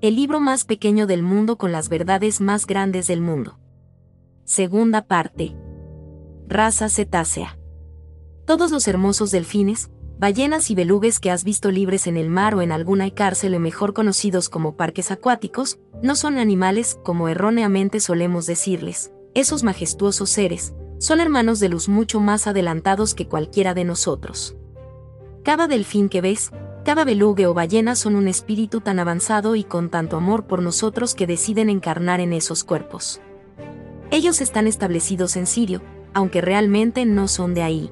el libro más pequeño del mundo con las verdades más grandes del mundo. Segunda parte. Raza cetácea. Todos los hermosos delfines, ballenas y belugues que has visto libres en el mar o en alguna cárcel o mejor conocidos como parques acuáticos, no son animales como erróneamente solemos decirles. Esos majestuosos seres, son hermanos de luz mucho más adelantados que cualquiera de nosotros. Cada delfín que ves, cada belugue o ballena son un espíritu tan avanzado y con tanto amor por nosotros que deciden encarnar en esos cuerpos. Ellos están establecidos en Sirio, aunque realmente no son de ahí.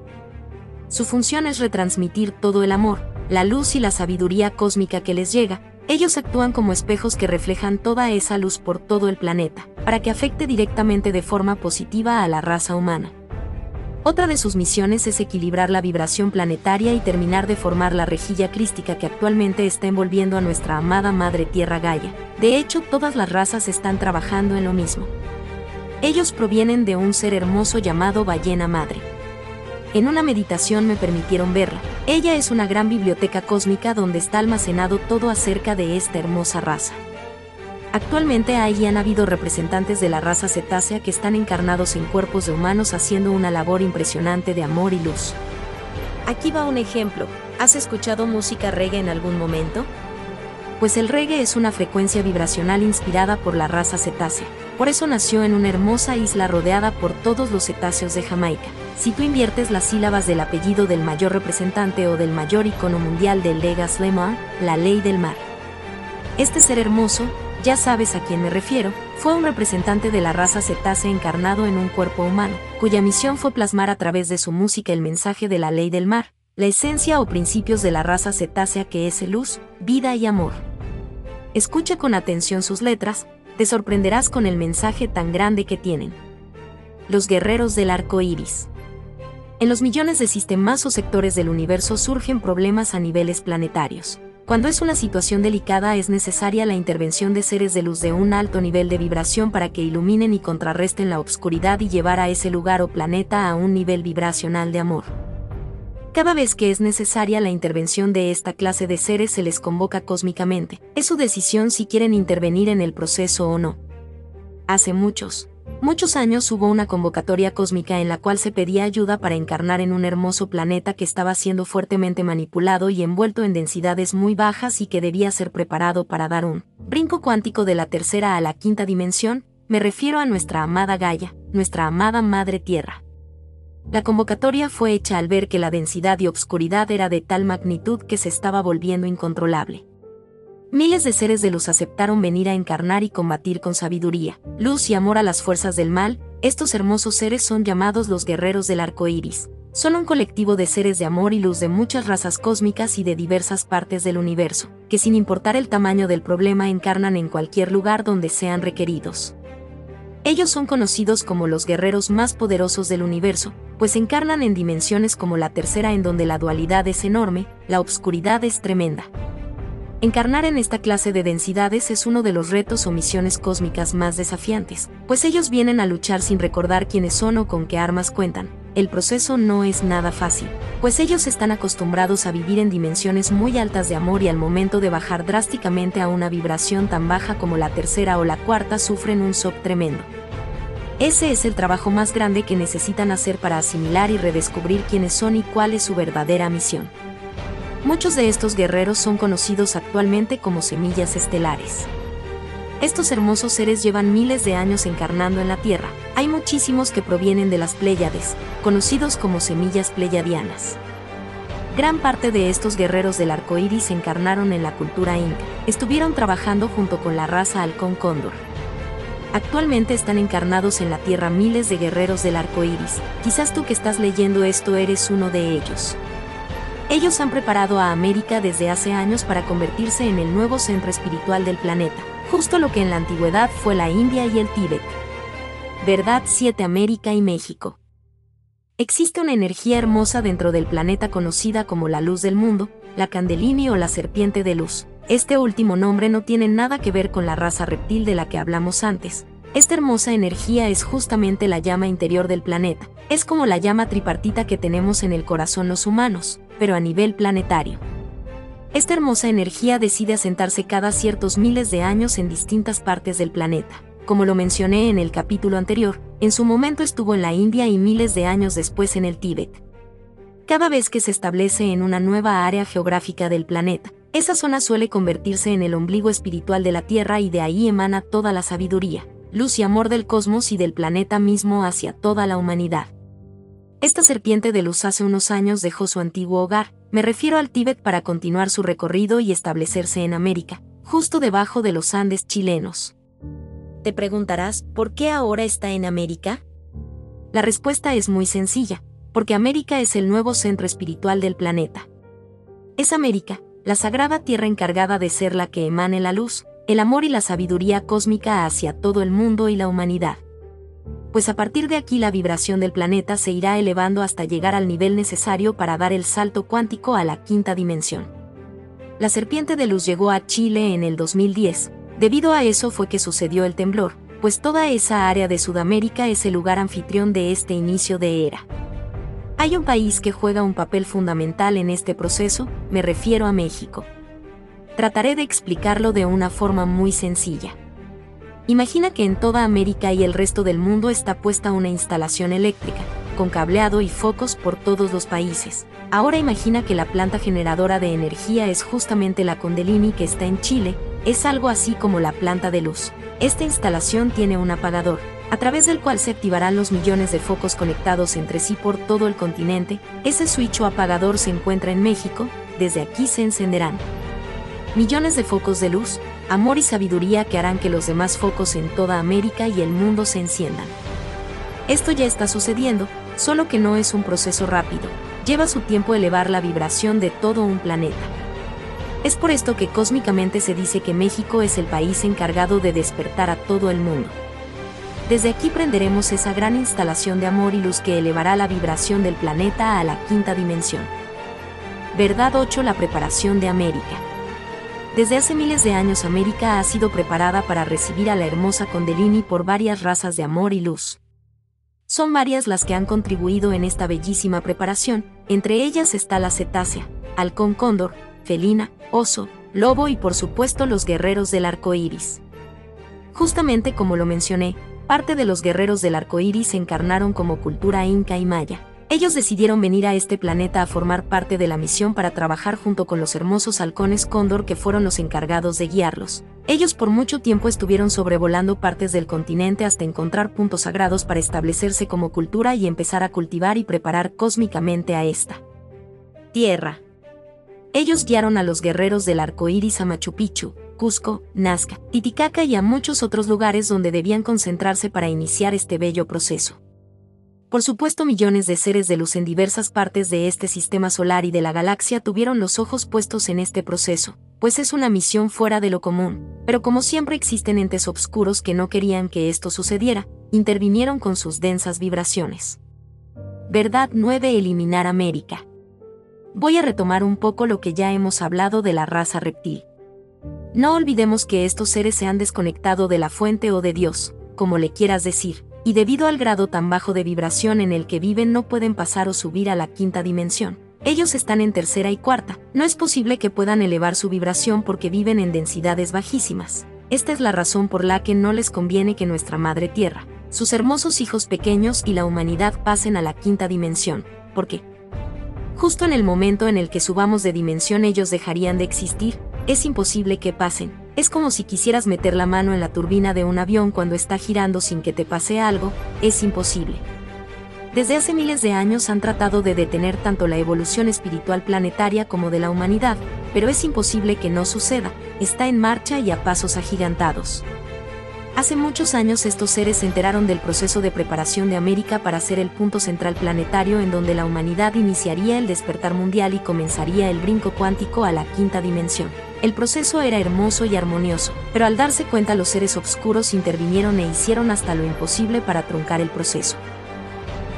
Su función es retransmitir todo el amor, la luz y la sabiduría cósmica que les llega, ellos actúan como espejos que reflejan toda esa luz por todo el planeta, para que afecte directamente de forma positiva a la raza humana. Otra de sus misiones es equilibrar la vibración planetaria y terminar de formar la rejilla crística que actualmente está envolviendo a nuestra amada Madre Tierra Gaia. De hecho, todas las razas están trabajando en lo mismo. Ellos provienen de un ser hermoso llamado ballena madre. En una meditación me permitieron verla. Ella es una gran biblioteca cósmica donde está almacenado todo acerca de esta hermosa raza. Actualmente ahí han habido representantes de la raza cetácea que están encarnados en cuerpos de humanos haciendo una labor impresionante de amor y luz. Aquí va un ejemplo. ¿Has escuchado música reggae en algún momento? Pues el reggae es una frecuencia vibracional inspirada por la raza cetácea. Por eso nació en una hermosa isla rodeada por todos los cetáceos de Jamaica. Si tú inviertes las sílabas del apellido del mayor representante o del mayor icono mundial del Legas Lemar, la ley del mar. Este ser hermoso, ya sabes a quién me refiero, fue un representante de la raza cetácea encarnado en un cuerpo humano, cuya misión fue plasmar a través de su música el mensaje de la ley del mar, la esencia o principios de la raza cetácea que es luz, vida y amor. Escucha con atención sus letras, te sorprenderás con el mensaje tan grande que tienen. Los guerreros del arco iris. En los millones de sistemas o sectores del universo surgen problemas a niveles planetarios cuando es una situación delicada es necesaria la intervención de seres de luz de un alto nivel de vibración para que iluminen y contrarresten la obscuridad y llevar a ese lugar o planeta a un nivel vibracional de amor. Cada vez que es necesaria la intervención de esta clase de seres se les convoca cósmicamente. Es su decisión si quieren intervenir en el proceso o no. Hace muchos, Muchos años hubo una convocatoria cósmica en la cual se pedía ayuda para encarnar en un hermoso planeta que estaba siendo fuertemente manipulado y envuelto en densidades muy bajas y que debía ser preparado para dar un brinco cuántico de la tercera a la quinta dimensión, me refiero a nuestra amada Gaia, nuestra amada Madre Tierra. La convocatoria fue hecha al ver que la densidad y obscuridad era de tal magnitud que se estaba volviendo incontrolable. Miles de seres de luz aceptaron venir a encarnar y combatir con sabiduría, luz y amor a las fuerzas del mal. Estos hermosos seres son llamados los guerreros del arco iris. Son un colectivo de seres de amor y luz de muchas razas cósmicas y de diversas partes del universo, que sin importar el tamaño del problema encarnan en cualquier lugar donde sean requeridos. Ellos son conocidos como los guerreros más poderosos del universo, pues encarnan en dimensiones como la tercera en donde la dualidad es enorme, la obscuridad es tremenda, Encarnar en esta clase de densidades es uno de los retos o misiones cósmicas más desafiantes, pues ellos vienen a luchar sin recordar quiénes son o con qué armas cuentan. El proceso no es nada fácil, pues ellos están acostumbrados a vivir en dimensiones muy altas de amor y al momento de bajar drásticamente a una vibración tan baja como la tercera o la cuarta sufren un shock tremendo. Ese es el trabajo más grande que necesitan hacer para asimilar y redescubrir quiénes son y cuál es su verdadera misión. Muchos de estos guerreros son conocidos actualmente como semillas estelares. Estos hermosos seres llevan miles de años encarnando en la Tierra. Hay muchísimos que provienen de las Pléyades, conocidos como semillas pleyadianas. Gran parte de estos guerreros del arco iris encarnaron en la cultura inca. Estuvieron trabajando junto con la raza halcón cóndor. Actualmente están encarnados en la Tierra miles de guerreros del arco iris. Quizás tú que estás leyendo esto eres uno de ellos. Ellos han preparado a América desde hace años para convertirse en el nuevo centro espiritual del planeta, justo lo que en la antigüedad fue la India y el Tíbet. Verdad 7 América y México. Existe una energía hermosa dentro del planeta conocida como la luz del mundo, la Candelini o la serpiente de luz. Este último nombre no tiene nada que ver con la raza reptil de la que hablamos antes. Esta hermosa energía es justamente la llama interior del planeta. Es como la llama tripartita que tenemos en el corazón los humanos pero a nivel planetario. Esta hermosa energía decide asentarse cada ciertos miles de años en distintas partes del planeta. Como lo mencioné en el capítulo anterior, en su momento estuvo en la India y miles de años después en el Tíbet. Cada vez que se establece en una nueva área geográfica del planeta, esa zona suele convertirse en el ombligo espiritual de la Tierra y de ahí emana toda la sabiduría, luz y amor del cosmos y del planeta mismo hacia toda la humanidad. Esta serpiente de luz hace unos años dejó su antiguo hogar, me refiero al Tíbet para continuar su recorrido y establecerse en América, justo debajo de los Andes chilenos. Te preguntarás, ¿por qué ahora está en América? La respuesta es muy sencilla, porque América es el nuevo centro espiritual del planeta. Es América, la sagrada tierra encargada de ser la que emane la luz, el amor y la sabiduría cósmica hacia todo el mundo y la humanidad. Pues a partir de aquí la vibración del planeta se irá elevando hasta llegar al nivel necesario para dar el salto cuántico a la quinta dimensión. La serpiente de luz llegó a Chile en el 2010, debido a eso fue que sucedió el temblor, pues toda esa área de Sudamérica es el lugar anfitrión de este inicio de era. Hay un país que juega un papel fundamental en este proceso, me refiero a México. Trataré de explicarlo de una forma muy sencilla. Imagina que en toda América y el resto del mundo está puesta una instalación eléctrica, con cableado y focos por todos los países. Ahora imagina que la planta generadora de energía es justamente la Condelini que está en Chile, es algo así como la planta de luz. Esta instalación tiene un apagador, a través del cual se activarán los millones de focos conectados entre sí por todo el continente, ese switch o apagador se encuentra en México, desde aquí se encenderán millones de focos de luz, amor y sabiduría que harán que los demás focos en toda América y el mundo se enciendan. Esto ya está sucediendo, solo que no es un proceso rápido, lleva su tiempo elevar la vibración de todo un planeta. Es por esto que cósmicamente se dice que México es el país encargado de despertar a todo el mundo. Desde aquí prenderemos esa gran instalación de amor y luz que elevará la vibración del planeta a la quinta dimensión. Verdad 8 La preparación de América. Desde hace miles de años América ha sido preparada para recibir a la hermosa Condelini por varias razas de amor y luz. Son varias las que han contribuido en esta bellísima preparación, entre ellas está la cetácea, halcón cóndor, felina, oso, lobo y por supuesto los guerreros del arco iris. Justamente como lo mencioné, parte de los guerreros del arco iris se encarnaron como cultura inca y maya. Ellos decidieron venir a este planeta a formar parte de la misión para trabajar junto con los hermosos halcones cóndor que fueron los encargados de guiarlos. Ellos por mucho tiempo estuvieron sobrevolando partes del continente hasta encontrar puntos sagrados para establecerse como cultura y empezar a cultivar y preparar cósmicamente a esta tierra. Ellos guiaron a los guerreros del arco iris a Machu Picchu, Cusco, Nazca, Titicaca y a muchos otros lugares donde debían concentrarse para iniciar este bello proceso. Por supuesto, millones de seres de luz en diversas partes de este sistema solar y de la galaxia tuvieron los ojos puestos en este proceso, pues es una misión fuera de lo común, pero como siempre existen entes obscuros que no querían que esto sucediera, intervinieron con sus densas vibraciones. Verdad 9 Eliminar América. Voy a retomar un poco lo que ya hemos hablado de la raza reptil. No olvidemos que estos seres se han desconectado de la fuente o de Dios, como le quieras decir, y debido al grado tan bajo de vibración en el que viven no pueden pasar o subir a la quinta dimensión. Ellos están en tercera y cuarta, no es posible que puedan elevar su vibración porque viven en densidades bajísimas. Esta es la razón por la que no les conviene que nuestra Madre Tierra, sus hermosos hijos pequeños y la humanidad pasen a la quinta dimensión, porque justo en el momento en el que subamos de dimensión ellos dejarían de existir, es imposible que pasen. Es como si quisieras meter la mano en la turbina de un avión cuando está girando sin que te pase algo, es imposible. Desde hace miles de años han tratado de detener tanto la evolución espiritual planetaria como de la humanidad, pero es imposible que no suceda, está en marcha y a pasos agigantados. Hace muchos años estos seres se enteraron del proceso de preparación de América para ser el punto central planetario en donde la humanidad iniciaría el despertar mundial y comenzaría el brinco cuántico a la quinta dimensión. El proceso era hermoso y armonioso, pero al darse cuenta los seres oscuros intervinieron e hicieron hasta lo imposible para truncar el proceso.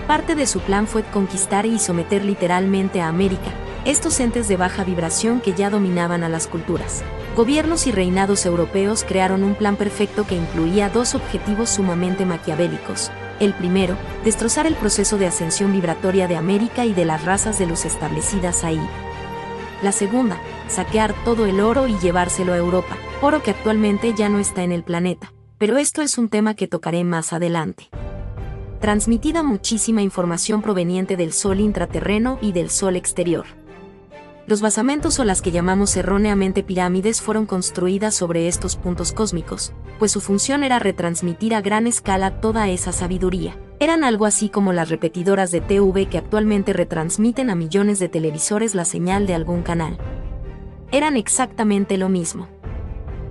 Parte de su plan fue conquistar y someter literalmente a América, estos entes de baja vibración que ya dominaban a las culturas gobiernos y reinados europeos crearon un plan perfecto que incluía dos objetivos sumamente maquiavélicos. El primero, destrozar el proceso de ascensión vibratoria de América y de las razas de luz establecidas ahí. La segunda, saquear todo el oro y llevárselo a Europa, oro que actualmente ya no está en el planeta, pero esto es un tema que tocaré más adelante. Transmitida muchísima información proveniente del Sol intraterreno y del Sol exterior. Los basamentos o las que llamamos erróneamente pirámides fueron construidas sobre estos puntos cósmicos, pues su función era retransmitir a gran escala toda esa sabiduría. Eran algo así como las repetidoras de TV que actualmente retransmiten a millones de televisores la señal de algún canal. Eran exactamente lo mismo.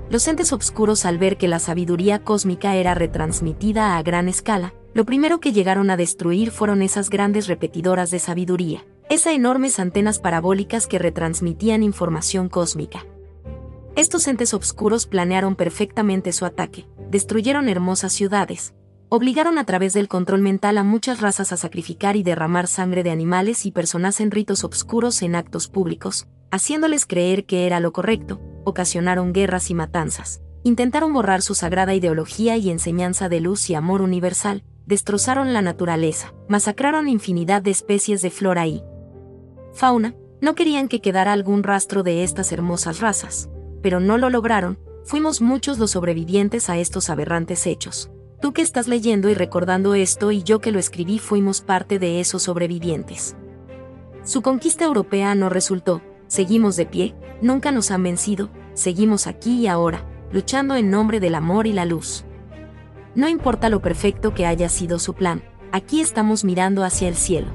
Los entes obscuros al ver que la sabiduría cósmica era retransmitida a gran escala, lo primero que llegaron a destruir fueron esas grandes repetidoras de sabiduría esas enormes antenas parabólicas que retransmitían información cósmica. Estos entes obscuros planearon perfectamente su ataque, destruyeron hermosas ciudades, obligaron a través del control mental a muchas razas a sacrificar y derramar sangre de animales y personas en ritos obscuros en actos públicos, haciéndoles creer que era lo correcto, ocasionaron guerras y matanzas, intentaron borrar su sagrada ideología y enseñanza de luz y amor universal, destrozaron la naturaleza, masacraron infinidad de especies de flora y fauna, no querían que quedara algún rastro de estas hermosas razas, pero no lo lograron, fuimos muchos los sobrevivientes a estos aberrantes hechos. Tú que estás leyendo y recordando esto y yo que lo escribí fuimos parte de esos sobrevivientes. Su conquista europea no resultó, seguimos de pie, nunca nos han vencido, seguimos aquí y ahora, luchando en nombre del amor y la luz. No importa lo perfecto que haya sido su plan, aquí estamos mirando hacia el cielo.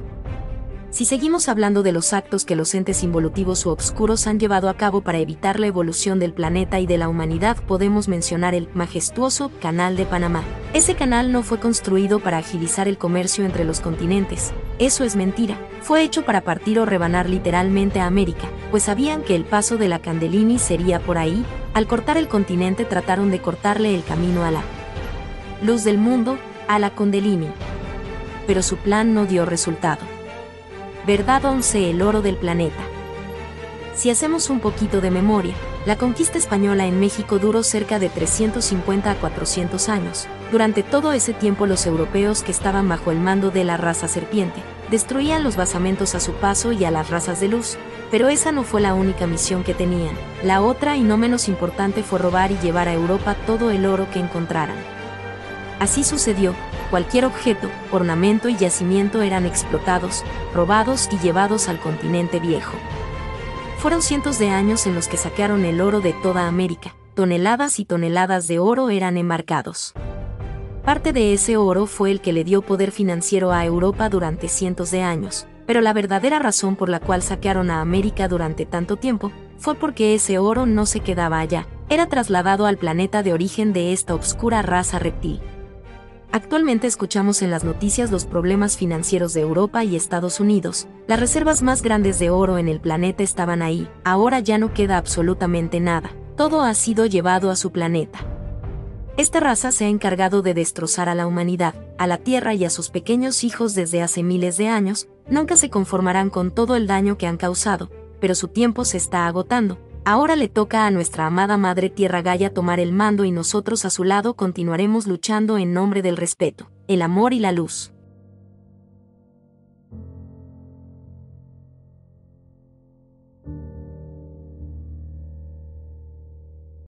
Si seguimos hablando de los actos que los entes involutivos u obscuros han llevado a cabo para evitar la evolución del planeta y de la humanidad, podemos mencionar el majestuoso Canal de Panamá. Ese canal no fue construido para agilizar el comercio entre los continentes. Eso es mentira. Fue hecho para partir o rebanar literalmente a América, pues sabían que el paso de la Candelini sería por ahí. Al cortar el continente trataron de cortarle el camino a la luz del mundo, a la Condelini. Pero su plan no dio resultado. Verdad 11 El oro del planeta. Si hacemos un poquito de memoria, la conquista española en México duró cerca de 350 a 400 años. Durante todo ese tiempo los europeos que estaban bajo el mando de la raza serpiente, destruían los basamentos a su paso y a las razas de luz, pero esa no fue la única misión que tenían. La otra y no menos importante fue robar y llevar a Europa todo el oro que encontraran. Así sucedió, cualquier objeto, ornamento y yacimiento eran explotados, robados y llevados al continente viejo. Fueron cientos de años en los que saquearon el oro de toda América, toneladas y toneladas de oro eran embarcados. Parte de ese oro fue el que le dio poder financiero a Europa durante cientos de años, pero la verdadera razón por la cual saquearon a América durante tanto tiempo fue porque ese oro no se quedaba allá, era trasladado al planeta de origen de esta obscura raza reptil. Actualmente escuchamos en las noticias los problemas financieros de Europa y Estados Unidos. Las reservas más grandes de oro en el planeta estaban ahí, ahora ya no queda absolutamente nada. Todo ha sido llevado a su planeta. Esta raza se ha encargado de destrozar a la humanidad, a la Tierra y a sus pequeños hijos desde hace miles de años, nunca se conformarán con todo el daño que han causado, pero su tiempo se está agotando, Ahora le toca a nuestra amada Madre Tierra Gaia tomar el mando y nosotros a su lado continuaremos luchando en nombre del respeto, el amor y la luz.